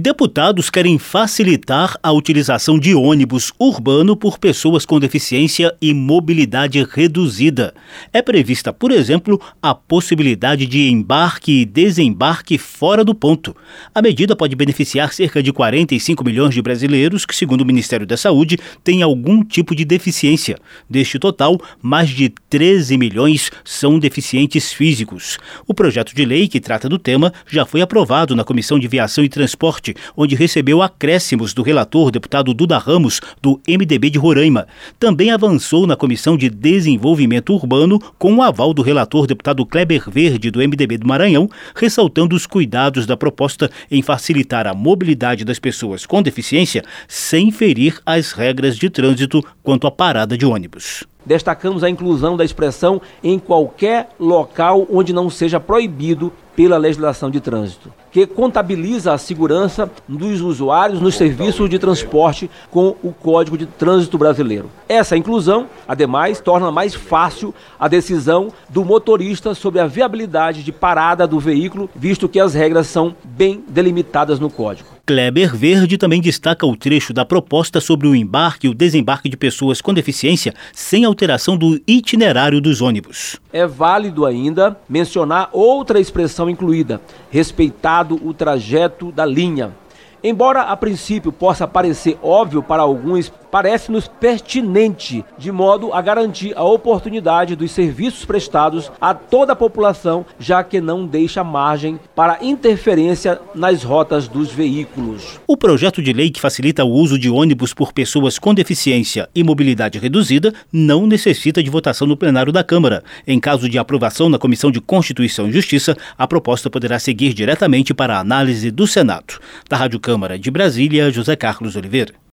Deputados querem facilitar a utilização de ônibus urbano por pessoas com deficiência e mobilidade reduzida. É prevista, por exemplo, a possibilidade de embarque e desembarque fora do ponto. A medida pode beneficiar cerca de 45 milhões de brasileiros que, segundo o Ministério da Saúde, têm algum tipo de deficiência. Deste total, mais de 13 milhões são deficientes físicos. O projeto de lei que trata do tema já foi aprovado na Comissão de Viação e Transporte onde recebeu acréscimos do relator deputado Duda Ramos, do MDB de Roraima. Também avançou na Comissão de Desenvolvimento Urbano com o aval do relator deputado Kleber Verde, do MDB do Maranhão, ressaltando os cuidados da proposta em facilitar a mobilidade das pessoas com deficiência sem ferir as regras de trânsito quanto à parada de ônibus. Destacamos a inclusão da expressão em qualquer local onde não seja proibido pela legislação de trânsito, que contabiliza a segurança dos usuários nos serviços de transporte com o Código de Trânsito Brasileiro. Essa inclusão, ademais, torna mais fácil a decisão do motorista sobre a viabilidade de parada do veículo, visto que as regras são bem delimitadas no Código. Kleber Verde também destaca o trecho da proposta sobre o embarque e o desembarque de pessoas com deficiência sem alteração do itinerário dos ônibus. É válido ainda mencionar outra expressão incluída: respeitado o trajeto da linha. Embora a princípio possa parecer óbvio para alguns, parece-nos pertinente de modo a garantir a oportunidade dos serviços prestados a toda a população, já que não deixa margem para interferência nas rotas dos veículos. O projeto de lei que facilita o uso de ônibus por pessoas com deficiência e mobilidade reduzida não necessita de votação no plenário da Câmara. Em caso de aprovação na Comissão de Constituição e Justiça, a proposta poderá seguir diretamente para a análise do Senado. Da Rádio Câmara de Brasília, José Carlos Oliveira.